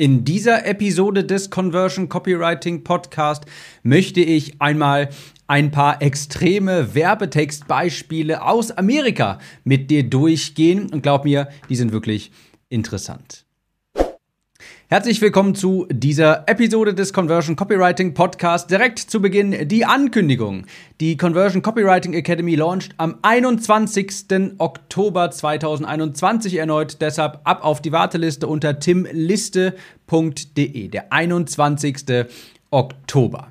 In dieser Episode des Conversion Copywriting Podcast möchte ich einmal ein paar extreme Werbetextbeispiele aus Amerika mit dir durchgehen und glaub mir, die sind wirklich interessant. Herzlich willkommen zu dieser Episode des Conversion Copywriting Podcast. Direkt zu Beginn die Ankündigung. Die Conversion Copywriting Academy launcht am 21. Oktober 2021 erneut. Deshalb ab auf die Warteliste unter timliste.de. Der 21. Oktober.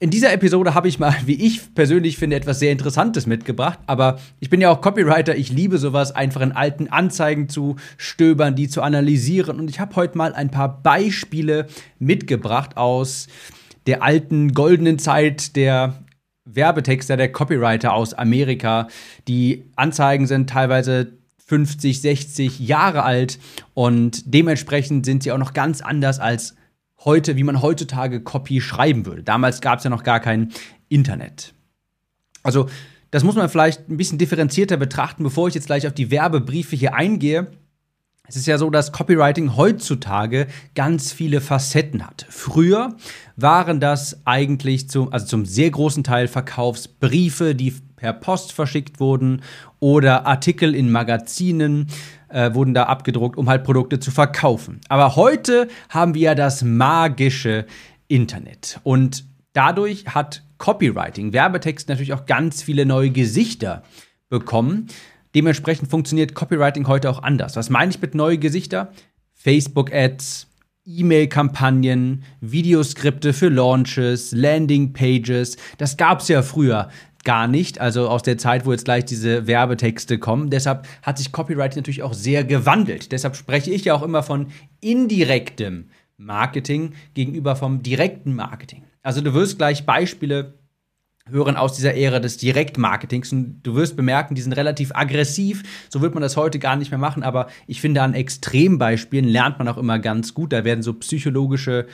In dieser Episode habe ich mal, wie ich persönlich finde, etwas sehr Interessantes mitgebracht. Aber ich bin ja auch Copywriter. Ich liebe sowas, einfach in alten Anzeigen zu stöbern, die zu analysieren. Und ich habe heute mal ein paar Beispiele mitgebracht aus der alten goldenen Zeit der Werbetexter, der Copywriter aus Amerika. Die Anzeigen sind teilweise 50, 60 Jahre alt und dementsprechend sind sie auch noch ganz anders als heute, wie man heutzutage Copy schreiben würde. Damals gab es ja noch gar kein Internet. Also, das muss man vielleicht ein bisschen differenzierter betrachten, bevor ich jetzt gleich auf die Werbebriefe hier eingehe. Es ist ja so, dass Copywriting heutzutage ganz viele Facetten hat. Früher waren das eigentlich zum, also zum sehr großen Teil Verkaufsbriefe, die per Post verschickt wurden oder Artikel in Magazinen äh, wurden da abgedruckt, um halt Produkte zu verkaufen. Aber heute haben wir ja das magische Internet. Und dadurch hat Copywriting, Werbetext natürlich auch ganz viele neue Gesichter bekommen. Dementsprechend funktioniert Copywriting heute auch anders. Was meine ich mit neue Gesichter? Facebook-Ads, E-Mail-Kampagnen, Videoskripte für Launches, Landing-Pages. Das gab es ja früher gar nicht, also aus der Zeit, wo jetzt gleich diese Werbetexte kommen. Deshalb hat sich Copywriting natürlich auch sehr gewandelt. Deshalb spreche ich ja auch immer von indirektem Marketing gegenüber vom direkten Marketing. Also du wirst gleich Beispiele hören aus dieser Ära des Direktmarketings und du wirst bemerken, die sind relativ aggressiv. So wird man das heute gar nicht mehr machen, aber ich finde an Extrembeispielen lernt man auch immer ganz gut. Da werden so psychologische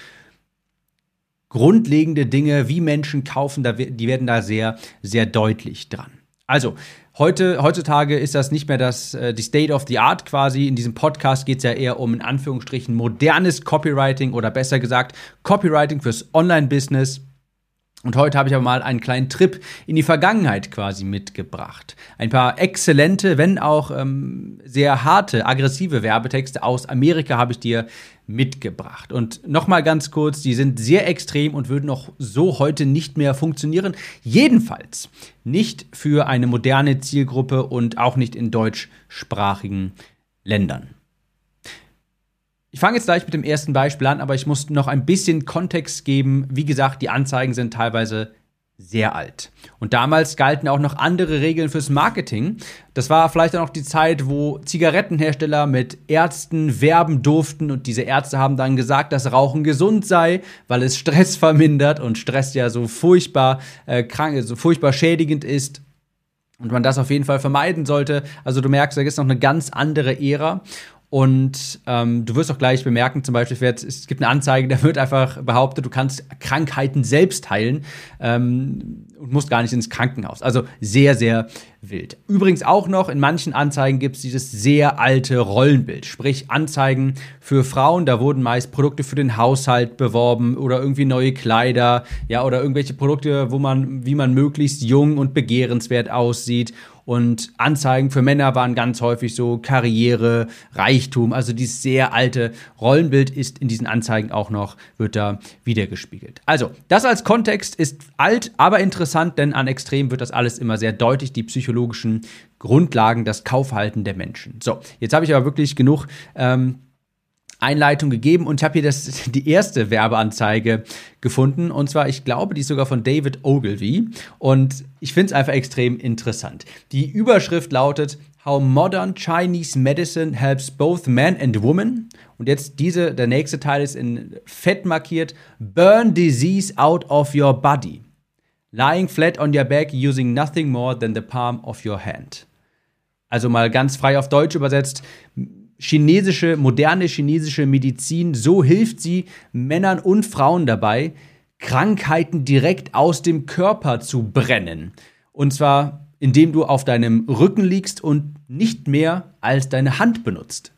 grundlegende Dinge, wie Menschen kaufen, die werden da sehr, sehr deutlich dran. Also, heute, heutzutage ist das nicht mehr das, äh, die State of the Art quasi. In diesem Podcast geht es ja eher um in Anführungsstrichen modernes Copywriting oder besser gesagt Copywriting fürs Online-Business. Und heute habe ich aber mal einen kleinen Trip in die Vergangenheit quasi mitgebracht. Ein paar exzellente, wenn auch ähm, sehr harte, aggressive Werbetexte aus Amerika habe ich dir mitgebracht. Und nochmal ganz kurz, die sind sehr extrem und würden auch so heute nicht mehr funktionieren. Jedenfalls nicht für eine moderne Zielgruppe und auch nicht in deutschsprachigen Ländern. Ich fange jetzt gleich mit dem ersten Beispiel an, aber ich muss noch ein bisschen Kontext geben. Wie gesagt, die Anzeigen sind teilweise sehr alt. Und damals galten auch noch andere Regeln fürs Marketing. Das war vielleicht auch noch die Zeit, wo Zigarettenhersteller mit Ärzten werben durften und diese Ärzte haben dann gesagt, dass Rauchen gesund sei, weil es Stress vermindert und Stress ja so furchtbar äh, krank, so furchtbar schädigend ist und man das auf jeden Fall vermeiden sollte. Also du merkst, da ist noch eine ganz andere Ära. Und ähm, du wirst auch gleich bemerken, zum Beispiel, es gibt eine Anzeige, da wird einfach behauptet, du kannst Krankheiten selbst heilen ähm, und musst gar nicht ins Krankenhaus. Also sehr, sehr wild. Übrigens auch noch, in manchen Anzeigen gibt es dieses sehr alte Rollenbild. Sprich, Anzeigen für Frauen, da wurden meist Produkte für den Haushalt beworben oder irgendwie neue Kleider, ja, oder irgendwelche Produkte, wo man, wie man möglichst jung und begehrenswert aussieht. Und Anzeigen für Männer waren ganz häufig so Karriere, Reichtum. Also dieses sehr alte Rollenbild ist in diesen Anzeigen auch noch, wird da wiedergespiegelt. Also, das als Kontext ist alt, aber interessant, denn an Extrem wird das alles immer sehr deutlich, die psychologischen Grundlagen, das Kaufhalten der Menschen. So, jetzt habe ich aber wirklich genug. Ähm, Einleitung gegeben und ich habe hier das, die erste Werbeanzeige gefunden und zwar, ich glaube, die ist sogar von David Ogilvy und ich finde es einfach extrem interessant. Die Überschrift lautet How Modern Chinese Medicine Helps Both Men and Women und jetzt diese, der nächste Teil ist in fett markiert Burn Disease Out of Your Body. Lying flat on your back using nothing more than the palm of your hand. Also mal ganz frei auf Deutsch übersetzt, chinesische, moderne chinesische Medizin, so hilft sie Männern und Frauen dabei, Krankheiten direkt aus dem Körper zu brennen. Und zwar, indem du auf deinem Rücken liegst und nicht mehr als deine Hand benutzt.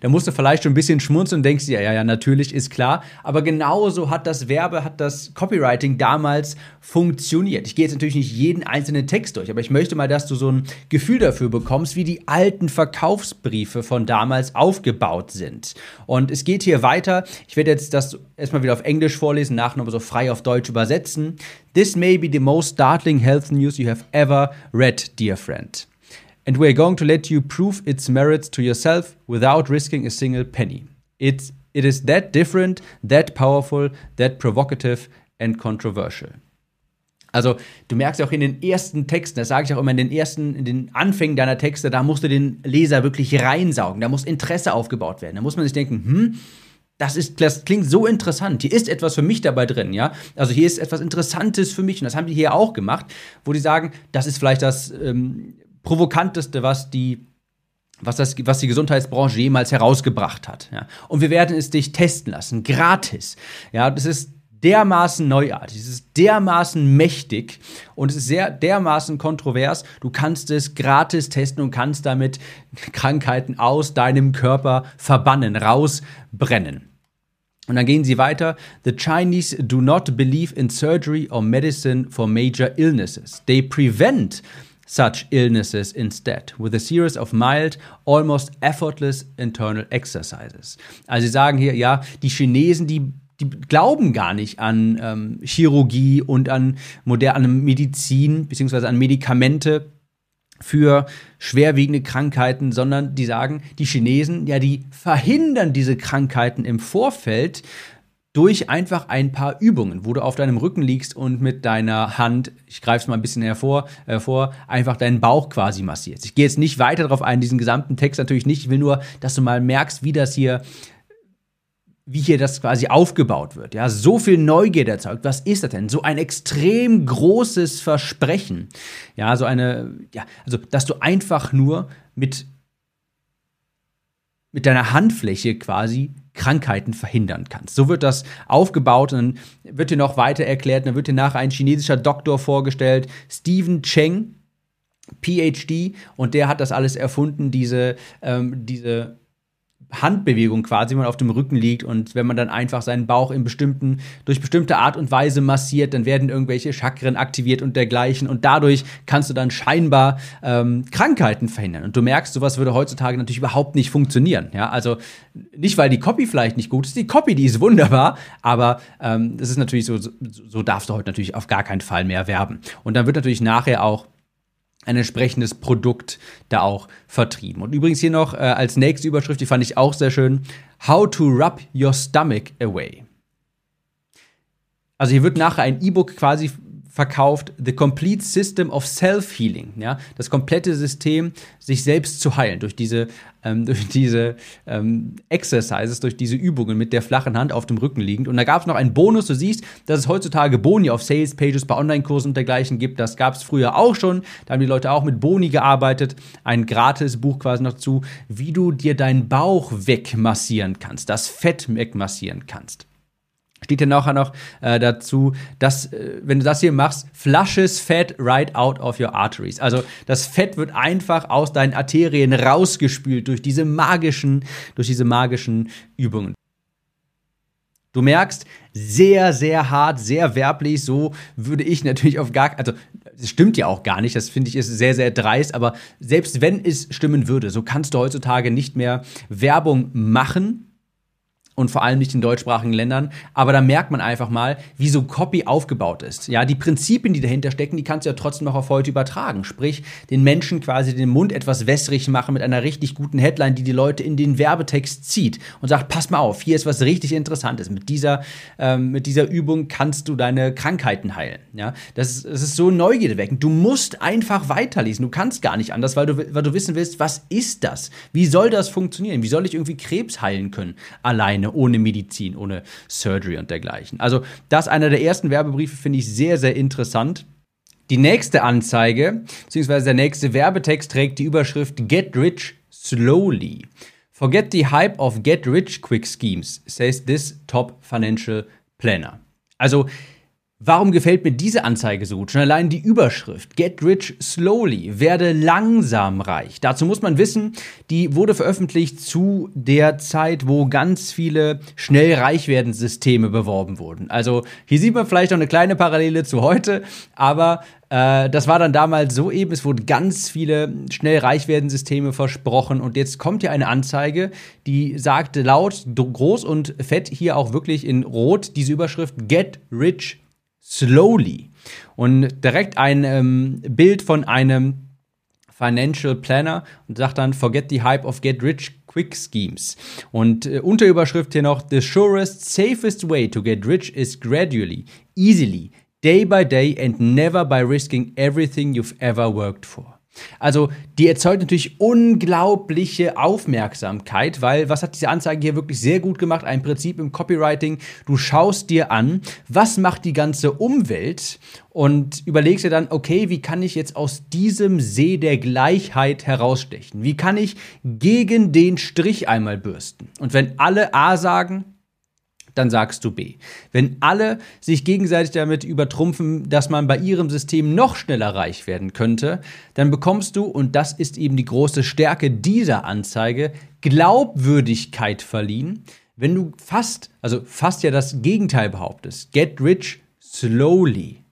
Da musst du vielleicht schon ein bisschen schmunzeln und denkst dir, ja, ja, natürlich, ist klar. Aber genauso hat das Werbe, hat das Copywriting damals funktioniert. Ich gehe jetzt natürlich nicht jeden einzelnen Text durch, aber ich möchte mal, dass du so ein Gefühl dafür bekommst, wie die alten Verkaufsbriefe von damals aufgebaut sind. Und es geht hier weiter. Ich werde jetzt das erstmal wieder auf Englisch vorlesen, nachher aber so frei auf Deutsch übersetzen. This may be the most startling health news you have ever read, dear friend. And we're going to let you prove its merits to yourself without risking a single penny. It's, it is that different, that powerful, that provocative and controversial. Also, du merkst ja auch in den ersten Texten, das sage ich auch immer in den ersten, in den Anfängen deiner Texte, da musst du den Leser wirklich reinsaugen, da muss Interesse aufgebaut werden. Da muss man sich denken, hm, das, ist, das klingt so interessant. Hier ist etwas für mich dabei drin, ja. Also hier ist etwas Interessantes für mich und das haben die hier auch gemacht, wo die sagen, das ist vielleicht das ähm, provokanteste, was die was, das, was die Gesundheitsbranche jemals herausgebracht hat. Ja. Und wir werden es dich testen lassen, gratis. Ja, das ist dermaßen neuartig, es ist dermaßen mächtig und es ist sehr dermaßen kontrovers. Du kannst es gratis testen und kannst damit Krankheiten aus deinem Körper verbannen, rausbrennen. Und dann gehen sie weiter. The Chinese do not believe in surgery or medicine for major illnesses. They prevent such illnesses instead with a series of mild, almost effortless internal exercises. Also sie sagen hier, ja, die Chinesen, die die glauben gar nicht an ähm, Chirurgie und an moderne Medizin beziehungsweise an Medikamente für schwerwiegende Krankheiten, sondern die sagen, die Chinesen, ja, die verhindern diese Krankheiten im Vorfeld durch einfach ein paar Übungen, wo du auf deinem Rücken liegst und mit deiner Hand, ich greife es mal ein bisschen hervor, hervor, einfach deinen Bauch quasi massierst. Ich gehe jetzt nicht weiter darauf ein, diesen gesamten Text natürlich nicht. Ich will nur, dass du mal merkst, wie das hier wie hier das quasi aufgebaut wird. Ja, so viel Neugier erzeugt. Was ist das denn? So ein extrem großes Versprechen. Ja, so eine, ja, also, dass du einfach nur mit, mit deiner Handfläche quasi Krankheiten verhindern kannst. So wird das aufgebaut und dann wird dir noch weiter erklärt, dann wird dir nachher ein chinesischer Doktor vorgestellt, Stephen Cheng, PhD, und der hat das alles erfunden, diese, ähm, diese Handbewegung quasi, wenn man auf dem Rücken liegt und wenn man dann einfach seinen Bauch in bestimmten, durch bestimmte Art und Weise massiert, dann werden irgendwelche Chakren aktiviert und dergleichen und dadurch kannst du dann scheinbar ähm, Krankheiten verhindern. Und du merkst, sowas würde heutzutage natürlich überhaupt nicht funktionieren. Ja, also nicht, weil die Copy vielleicht nicht gut ist, die Copy, die ist wunderbar, aber ähm, das ist natürlich so, so, so darfst du heute natürlich auf gar keinen Fall mehr werben. Und dann wird natürlich nachher auch ein entsprechendes Produkt da auch vertrieben. Und übrigens hier noch äh, als nächste Überschrift, die fand ich auch sehr schön, How to Rub Your Stomach Away. Also hier wird nachher ein E-Book quasi verkauft The Complete System of Self-Healing, ja, das komplette System, sich selbst zu heilen durch diese, ähm, durch diese ähm, Exercises, durch diese Übungen mit der flachen Hand auf dem Rücken liegend. Und da gab es noch einen Bonus. Du siehst, dass es heutzutage Boni auf Sales-Pages bei Online-Kursen und dergleichen gibt. Das gab es früher auch schon. Da haben die Leute auch mit Boni gearbeitet. Ein gratis Buch quasi noch zu, wie du dir deinen Bauch wegmassieren kannst, das Fett wegmassieren kannst steht hier nachher noch äh, dazu, dass, äh, wenn du das hier machst, flushes fat right out of your arteries. Also das Fett wird einfach aus deinen Arterien rausgespült durch diese magischen, durch diese magischen Übungen. Du merkst, sehr, sehr hart, sehr werblich. So würde ich natürlich auf gar, also es stimmt ja auch gar nicht. Das finde ich ist sehr, sehr dreist. Aber selbst wenn es stimmen würde, so kannst du heutzutage nicht mehr Werbung machen und vor allem nicht in deutschsprachigen Ländern. Aber da merkt man einfach mal, wie so Copy aufgebaut ist. Ja, die Prinzipien, die dahinter stecken, die kannst du ja trotzdem noch auf heute übertragen. Sprich, den Menschen quasi den Mund etwas wässrig machen mit einer richtig guten Headline, die die Leute in den Werbetext zieht und sagt, pass mal auf, hier ist was richtig Interessantes. Mit dieser, ähm, mit dieser Übung kannst du deine Krankheiten heilen. Ja, das ist, das ist so neugierdeweckend. Du musst einfach weiterlesen. Du kannst gar nicht anders, weil du, weil du wissen willst, was ist das? Wie soll das funktionieren? Wie soll ich irgendwie Krebs heilen können? Alleine alleine, ohne Medizin, ohne Surgery und dergleichen. Also das einer der ersten Werbebriefe, finde ich sehr, sehr interessant. Die nächste Anzeige, beziehungsweise der nächste Werbetext trägt die Überschrift Get Rich Slowly. Forget the hype of Get Rich Quick Schemes, says this top financial planner. Also Warum gefällt mir diese Anzeige so gut? Schon allein die Überschrift Get Rich Slowly, werde langsam reich. Dazu muss man wissen, die wurde veröffentlicht zu der Zeit, wo ganz viele schnell reich werden Systeme beworben wurden. Also hier sieht man vielleicht noch eine kleine Parallele zu heute, aber äh, das war dann damals so eben, es wurden ganz viele schnell reich werden Systeme versprochen und jetzt kommt hier eine Anzeige, die sagte laut, groß und fett hier auch wirklich in rot diese Überschrift Get Rich slowly. Und direkt ein ähm, Bild von einem Financial Planner und sagt dann, forget the hype of get rich quick schemes. Und äh, Unterüberschrift hier noch, the surest, safest way to get rich is gradually, easily, day by day and never by risking everything you've ever worked for. Also die erzeugt natürlich unglaubliche Aufmerksamkeit, weil was hat diese Anzeige hier wirklich sehr gut gemacht? Ein Prinzip im Copywriting. Du schaust dir an, was macht die ganze Umwelt und überlegst dir dann, okay, wie kann ich jetzt aus diesem See der Gleichheit herausstechen? Wie kann ich gegen den Strich einmal bürsten? Und wenn alle A sagen, dann sagst du B. Wenn alle sich gegenseitig damit übertrumpfen, dass man bei ihrem System noch schneller reich werden könnte, dann bekommst du, und das ist eben die große Stärke dieser Anzeige, Glaubwürdigkeit verliehen, wenn du fast, also fast ja das Gegenteil behauptest. Get rich slowly.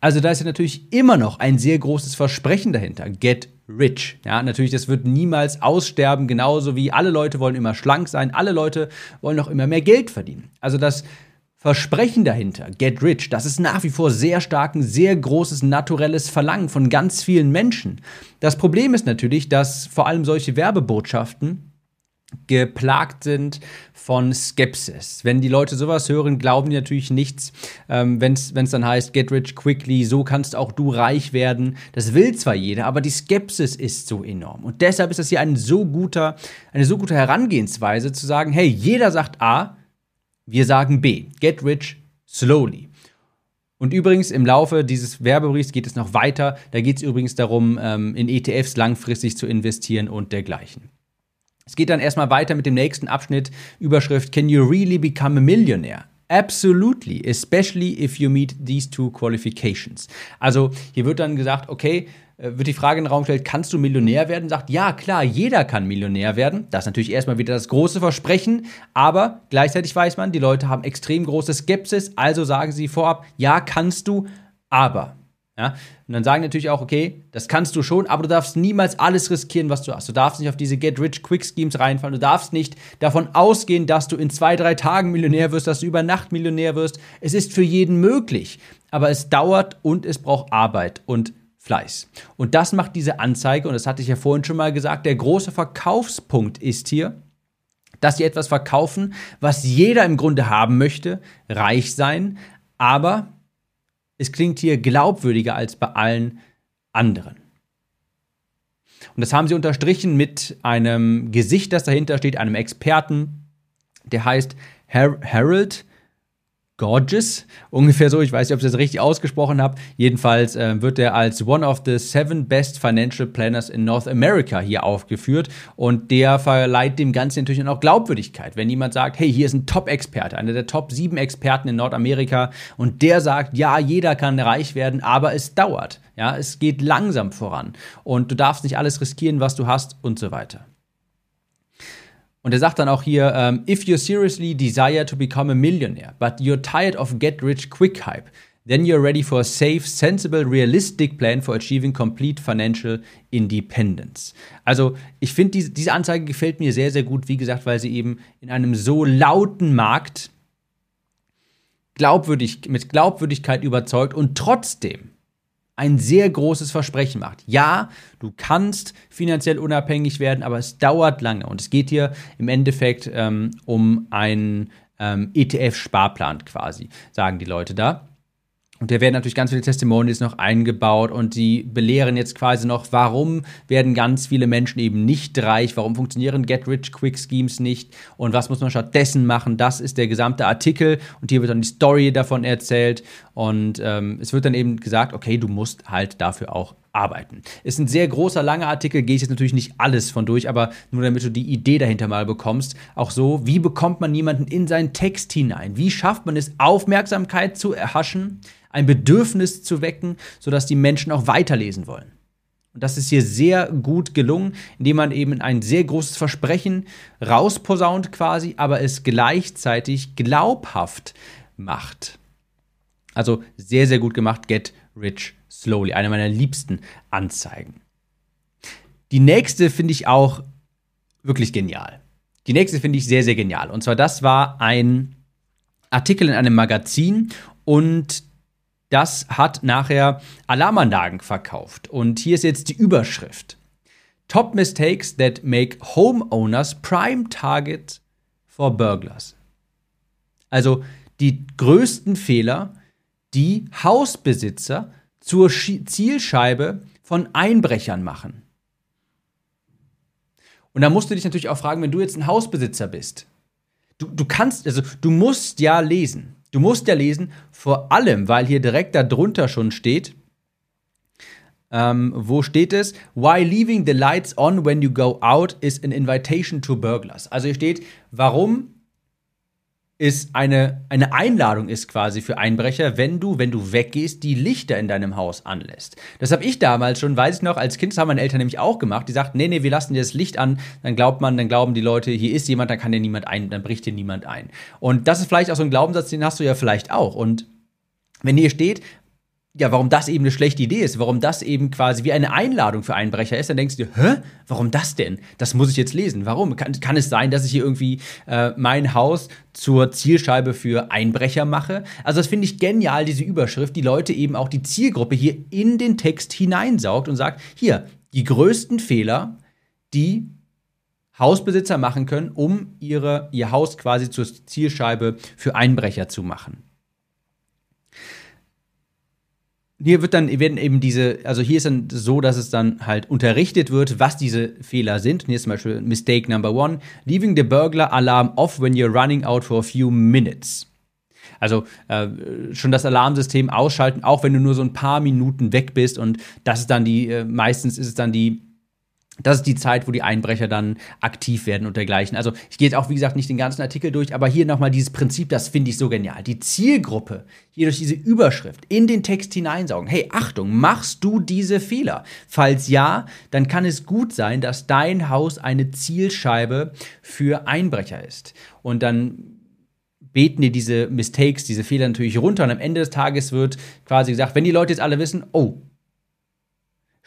Also da ist ja natürlich immer noch ein sehr großes Versprechen dahinter. Get rich. Ja, natürlich, das wird niemals aussterben, genauso wie alle Leute wollen immer schlank sein, alle Leute wollen auch immer mehr Geld verdienen. Also das Versprechen dahinter, get rich, das ist nach wie vor sehr stark ein sehr großes naturelles Verlangen von ganz vielen Menschen. Das Problem ist natürlich, dass vor allem solche Werbebotschaften geplagt sind von Skepsis. Wenn die Leute sowas hören, glauben die natürlich nichts. Ähm, Wenn es dann heißt, get rich quickly, so kannst auch du reich werden. Das will zwar jeder, aber die Skepsis ist so enorm. Und deshalb ist das hier ein so guter, eine so gute Herangehensweise zu sagen, hey, jeder sagt A, wir sagen B. Get rich slowly. Und übrigens, im Laufe dieses Werbebriefs geht es noch weiter. Da geht es übrigens darum, ähm, in ETFs langfristig zu investieren und dergleichen. Es geht dann erstmal weiter mit dem nächsten Abschnitt, Überschrift Can you really become a millionaire? Absolutely, especially if you meet these two qualifications. Also hier wird dann gesagt, okay, äh, wird die Frage in den Raum gestellt, kannst du Millionär werden? Sagt, ja, klar, jeder kann Millionär werden. Das ist natürlich erstmal wieder das große Versprechen, aber gleichzeitig weiß man, die Leute haben extrem große Skepsis, also sagen sie vorab, ja, kannst du, aber. Ja? Und dann sagen natürlich auch, okay, das kannst du schon, aber du darfst niemals alles riskieren, was du hast. Du darfst nicht auf diese Get-Rich-Quick-Schemes reinfallen. Du darfst nicht davon ausgehen, dass du in zwei, drei Tagen Millionär wirst, dass du über Nacht Millionär wirst. Es ist für jeden möglich, aber es dauert und es braucht Arbeit und Fleiß. Und das macht diese Anzeige, und das hatte ich ja vorhin schon mal gesagt, der große Verkaufspunkt ist hier, dass sie etwas verkaufen, was jeder im Grunde haben möchte, reich sein, aber es klingt hier glaubwürdiger als bei allen anderen. Und das haben sie unterstrichen mit einem Gesicht, das dahinter steht, einem Experten, der heißt Harold Gorgeous, ungefähr so. Ich weiß nicht, ob ich das richtig ausgesprochen habe. Jedenfalls äh, wird er als one of the seven best financial planners in North America hier aufgeführt und der verleiht dem Ganzen natürlich auch Glaubwürdigkeit. Wenn jemand sagt, hey, hier ist ein Top-Experte, einer der Top sieben Experten in Nordamerika und der sagt, ja, jeder kann reich werden, aber es dauert. Ja, es geht langsam voran und du darfst nicht alles riskieren, was du hast und so weiter. Und er sagt dann auch hier, ähm, if you seriously desire to become a millionaire, but you're tired of get rich quick hype, then you're ready for a safe, sensible, realistic plan for achieving complete financial independence. Also ich finde, diese, diese Anzeige gefällt mir sehr, sehr gut, wie gesagt, weil sie eben in einem so lauten Markt glaubwürdig, mit Glaubwürdigkeit überzeugt und trotzdem ein sehr großes Versprechen macht. Ja, du kannst finanziell unabhängig werden, aber es dauert lange. Und es geht hier im Endeffekt ähm, um einen ähm, ETF-Sparplan quasi, sagen die Leute da. Und da werden natürlich ganz viele Testimonials noch eingebaut und die belehren jetzt quasi noch, warum werden ganz viele Menschen eben nicht reich, warum funktionieren Get-Rich-Quick-Schemes nicht? Und was muss man stattdessen machen. Das ist der gesamte Artikel und hier wird dann die Story davon erzählt. Und ähm, es wird dann eben gesagt, okay, du musst halt dafür auch arbeiten. Ist ein sehr großer, langer Artikel, gehe ich jetzt natürlich nicht alles von durch, aber nur damit du die Idee dahinter mal bekommst. Auch so, wie bekommt man jemanden in seinen Text hinein? Wie schafft man es, Aufmerksamkeit zu erhaschen, ein Bedürfnis zu wecken, sodass die Menschen auch weiterlesen wollen? Und das ist hier sehr gut gelungen, indem man eben ein sehr großes Versprechen rausposaunt quasi, aber es gleichzeitig glaubhaft macht. Also sehr, sehr gut gemacht. Get Rich Slowly. Eine meiner liebsten Anzeigen. Die nächste finde ich auch wirklich genial. Die nächste finde ich sehr, sehr genial. Und zwar, das war ein Artikel in einem Magazin und das hat nachher Alarmanlagen verkauft. Und hier ist jetzt die Überschrift. Top Mistakes that make homeowners prime target for burglars. Also die größten Fehler, die Hausbesitzer zur Zielscheibe von Einbrechern machen. Und da musst du dich natürlich auch fragen, wenn du jetzt ein Hausbesitzer bist, du, du kannst, also du musst ja lesen. Du musst ja lesen, vor allem, weil hier direkt darunter schon steht, ähm, wo steht es? Why leaving the lights on when you go out is an invitation to burglars. Also hier steht, warum ist eine, eine Einladung ist quasi für Einbrecher, wenn du, wenn du weggehst, die Lichter in deinem Haus anlässt. Das habe ich damals schon, weiß ich noch, als Kind, das haben meine Eltern nämlich auch gemacht. Die sagten, nee, nee, wir lassen dir das Licht an, dann glaubt man, dann glauben die Leute, hier ist jemand, dann kann dir niemand ein, dann bricht dir niemand ein. Und das ist vielleicht auch so ein Glaubenssatz, den hast du ja vielleicht auch. Und wenn hier steht, ja, warum das eben eine schlechte Idee ist, warum das eben quasi wie eine Einladung für Einbrecher ist, dann denkst du hä, warum das denn? Das muss ich jetzt lesen. Warum? Kann, kann es sein, dass ich hier irgendwie äh, mein Haus zur Zielscheibe für Einbrecher mache? Also das finde ich genial, diese Überschrift, die Leute eben auch die Zielgruppe hier in den Text hineinsaugt und sagt, hier, die größten Fehler, die Hausbesitzer machen können, um ihre, ihr Haus quasi zur Zielscheibe für Einbrecher zu machen hier wird dann werden eben diese, also hier ist dann so, dass es dann halt unterrichtet wird, was diese Fehler sind. Und hier ist zum Beispiel Mistake Number One: Leaving the burglar alarm off when you're running out for a few minutes. Also äh, schon das Alarmsystem ausschalten, auch wenn du nur so ein paar Minuten weg bist. Und das ist dann die, äh, meistens ist es dann die das ist die Zeit, wo die Einbrecher dann aktiv werden und dergleichen. Also ich gehe jetzt auch, wie gesagt, nicht den ganzen Artikel durch, aber hier nochmal dieses Prinzip, das finde ich so genial. Die Zielgruppe hier durch diese Überschrift in den Text hineinsaugen. Hey, Achtung, machst du diese Fehler? Falls ja, dann kann es gut sein, dass dein Haus eine Zielscheibe für Einbrecher ist. Und dann beten dir diese Mistakes, diese Fehler natürlich runter und am Ende des Tages wird quasi gesagt, wenn die Leute jetzt alle wissen, oh,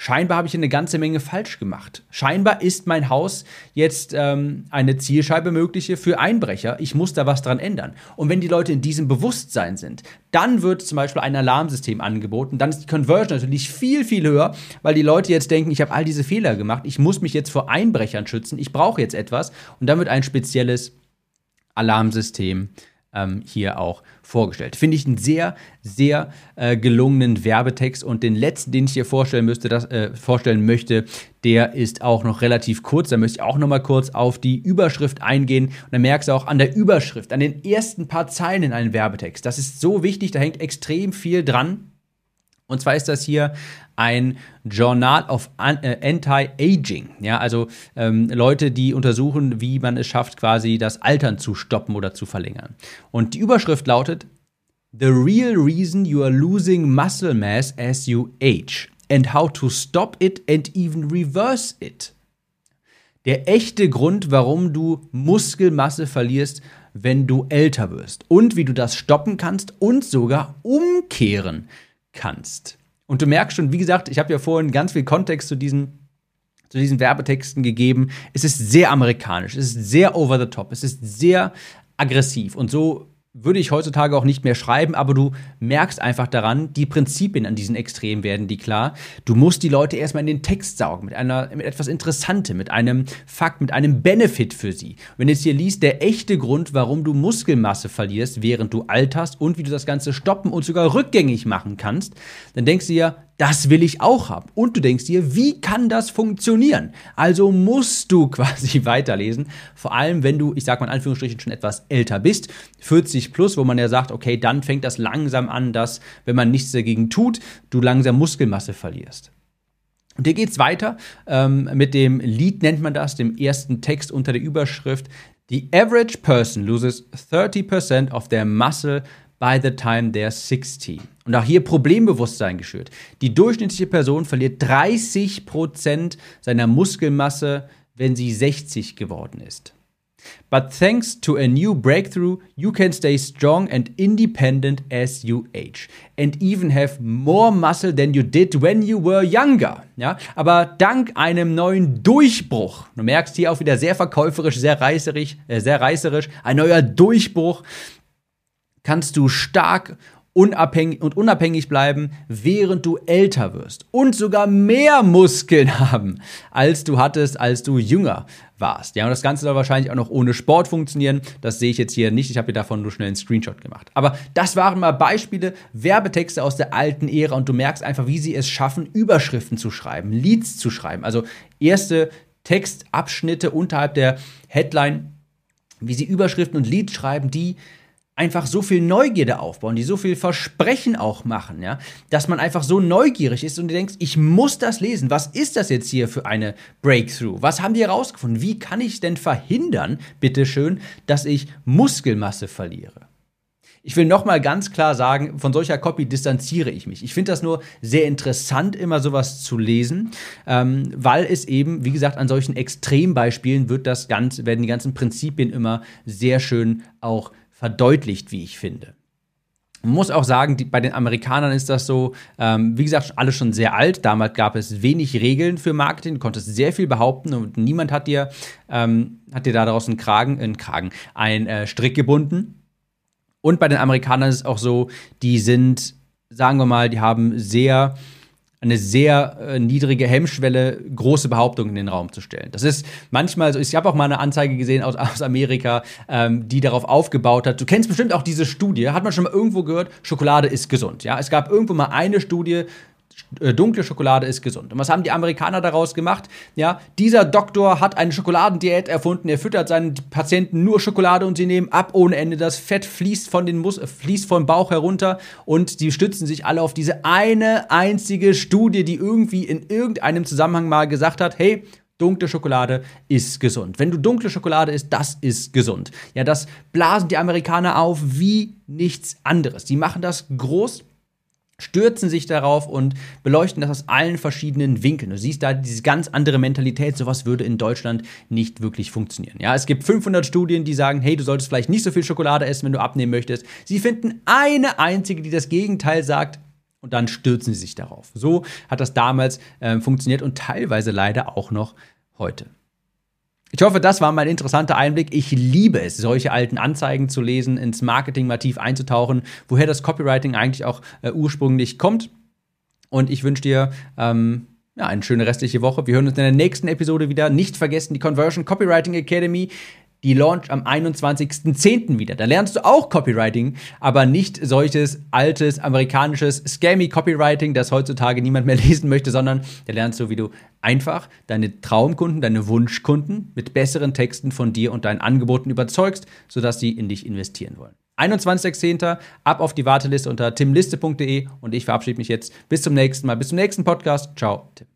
Scheinbar habe ich eine ganze Menge falsch gemacht. Scheinbar ist mein Haus jetzt ähm, eine Zielscheibe mögliche für Einbrecher. Ich muss da was dran ändern. Und wenn die Leute in diesem Bewusstsein sind, dann wird zum Beispiel ein Alarmsystem angeboten. Dann ist die Conversion natürlich viel, viel höher, weil die Leute jetzt denken, ich habe all diese Fehler gemacht. Ich muss mich jetzt vor Einbrechern schützen. Ich brauche jetzt etwas. Und dann wird ein spezielles Alarmsystem ähm, hier auch vorgestellt. Finde ich einen sehr, sehr äh, gelungenen Werbetext und den letzten, den ich hier vorstellen müsste, das, äh, vorstellen möchte, der ist auch noch relativ kurz. Da möchte ich auch noch mal kurz auf die Überschrift eingehen und dann merkst du auch an der Überschrift, an den ersten paar Zeilen in einem Werbetext. Das ist so wichtig, da hängt extrem viel dran. Und zwar ist das hier ein Journal of äh, Anti-Aging. Ja, also ähm, Leute, die untersuchen, wie man es schafft, quasi das Altern zu stoppen oder zu verlängern. Und die Überschrift lautet: The real reason you are losing muscle mass as you age and how to stop it and even reverse it. Der echte Grund, warum du Muskelmasse verlierst, wenn du älter wirst und wie du das stoppen kannst und sogar umkehren kannst. Und du merkst schon, wie gesagt, ich habe ja vorhin ganz viel Kontext zu diesen zu diesen Werbetexten gegeben. Es ist sehr amerikanisch, es ist sehr over the top, es ist sehr aggressiv und so würde ich heutzutage auch nicht mehr schreiben, aber du merkst einfach daran, die Prinzipien an diesen Extremen werden die klar. Du musst die Leute erstmal in den Text saugen, mit einer, mit etwas Interessantem, mit einem Fakt, mit einem Benefit für sie. Wenn du jetzt hier liest, der echte Grund, warum du Muskelmasse verlierst, während du alterst und wie du das Ganze stoppen und sogar rückgängig machen kannst, dann denkst du ja, das will ich auch haben. Und du denkst dir, wie kann das funktionieren? Also musst du quasi weiterlesen. Vor allem, wenn du, ich sag mal in Anführungsstrichen, schon etwas älter bist, 40 plus, wo man ja sagt, okay, dann fängt das langsam an, dass, wenn man nichts dagegen tut, du langsam Muskelmasse verlierst. Und hier geht es weiter ähm, mit dem Lied, nennt man das, dem ersten Text unter der Überschrift. The average person loses 30% of their muscle by the time they're 60. Und auch hier Problembewusstsein geschürt. Die durchschnittliche Person verliert 30% seiner Muskelmasse, wenn sie 60 geworden ist. But thanks to a new breakthrough, you can stay strong and independent as you age and even have more muscle than you did when you were younger. Ja, aber dank einem neuen Durchbruch, du merkst hier auch wieder sehr verkäuferisch, sehr reißerisch, äh, sehr reißerisch, ein neuer Durchbruch, kannst du stark unabhängig und unabhängig bleiben, während du älter wirst und sogar mehr Muskeln haben, als du hattest, als du jünger warst. Ja, und das Ganze soll wahrscheinlich auch noch ohne Sport funktionieren. Das sehe ich jetzt hier nicht. Ich habe hier davon nur schnell einen Screenshot gemacht. Aber das waren mal Beispiele, Werbetexte aus der alten Ära und du merkst einfach, wie sie es schaffen, Überschriften zu schreiben, Leads zu schreiben. Also erste Textabschnitte unterhalb der Headline, wie sie Überschriften und Leads schreiben, die einfach so viel Neugierde aufbauen, die so viel Versprechen auch machen, ja, dass man einfach so neugierig ist und du denkst, ich muss das lesen. Was ist das jetzt hier für eine Breakthrough? Was haben die herausgefunden? Wie kann ich denn verhindern, bitteschön, dass ich Muskelmasse verliere? Ich will nochmal ganz klar sagen, von solcher Copy distanziere ich mich. Ich finde das nur sehr interessant, immer sowas zu lesen, ähm, weil es eben, wie gesagt, an solchen Extrembeispielen wird das Ganze, werden die ganzen Prinzipien immer sehr schön auch verdeutlicht, wie ich finde. Man muss auch sagen, die, bei den Amerikanern ist das so, ähm, wie gesagt, alle schon sehr alt. Damals gab es wenig Regeln für Marketing, du konntest sehr viel behaupten und niemand hat dir, ähm, hat dir daraus einen Kragen, einen Kragen, einen äh, Strick gebunden. Und bei den Amerikanern ist es auch so, die sind, sagen wir mal, die haben sehr eine sehr äh, niedrige Hemmschwelle, große Behauptungen in den Raum zu stellen. Das ist manchmal so, ich habe auch mal eine Anzeige gesehen aus, aus Amerika, ähm, die darauf aufgebaut hat. Du kennst bestimmt auch diese Studie, hat man schon mal irgendwo gehört, Schokolade ist gesund. Ja, es gab irgendwo mal eine Studie, dunkle Schokolade ist gesund. Und was haben die Amerikaner daraus gemacht? Ja, dieser Doktor hat eine Schokoladendiät erfunden. Er füttert seinen Patienten nur Schokolade und sie nehmen ab ohne Ende. Das Fett fließt von den Mus fließt vom Bauch herunter und die stützen sich alle auf diese eine einzige Studie, die irgendwie in irgendeinem Zusammenhang mal gesagt hat, hey, dunkle Schokolade ist gesund. Wenn du dunkle Schokolade isst, das ist gesund. Ja, das blasen die Amerikaner auf wie nichts anderes. Die machen das groß stürzen sich darauf und beleuchten das aus allen verschiedenen Winkeln. Du siehst da diese ganz andere Mentalität, sowas würde in Deutschland nicht wirklich funktionieren. Ja, es gibt 500 Studien, die sagen, hey, du solltest vielleicht nicht so viel Schokolade essen, wenn du abnehmen möchtest. Sie finden eine einzige, die das Gegenteil sagt, und dann stürzen sie sich darauf. So hat das damals äh, funktioniert und teilweise leider auch noch heute. Ich hoffe, das war mal ein interessanter Einblick. Ich liebe es, solche alten Anzeigen zu lesen, ins Marketing mal tief einzutauchen, woher das Copywriting eigentlich auch äh, ursprünglich kommt. Und ich wünsche dir ähm, ja, eine schöne restliche Woche. Wir hören uns in der nächsten Episode wieder. Nicht vergessen die Conversion Copywriting Academy die launch am 21.10. wieder. Da lernst du auch Copywriting, aber nicht solches altes amerikanisches scammy Copywriting, das heutzutage niemand mehr lesen möchte, sondern da lernst du, wie du einfach deine Traumkunden, deine Wunschkunden mit besseren Texten von dir und deinen Angeboten überzeugst, sodass sie in dich investieren wollen. 21.10. ab auf die Warteliste unter timliste.de und ich verabschiede mich jetzt bis zum nächsten Mal, bis zum nächsten Podcast. Ciao, Tim.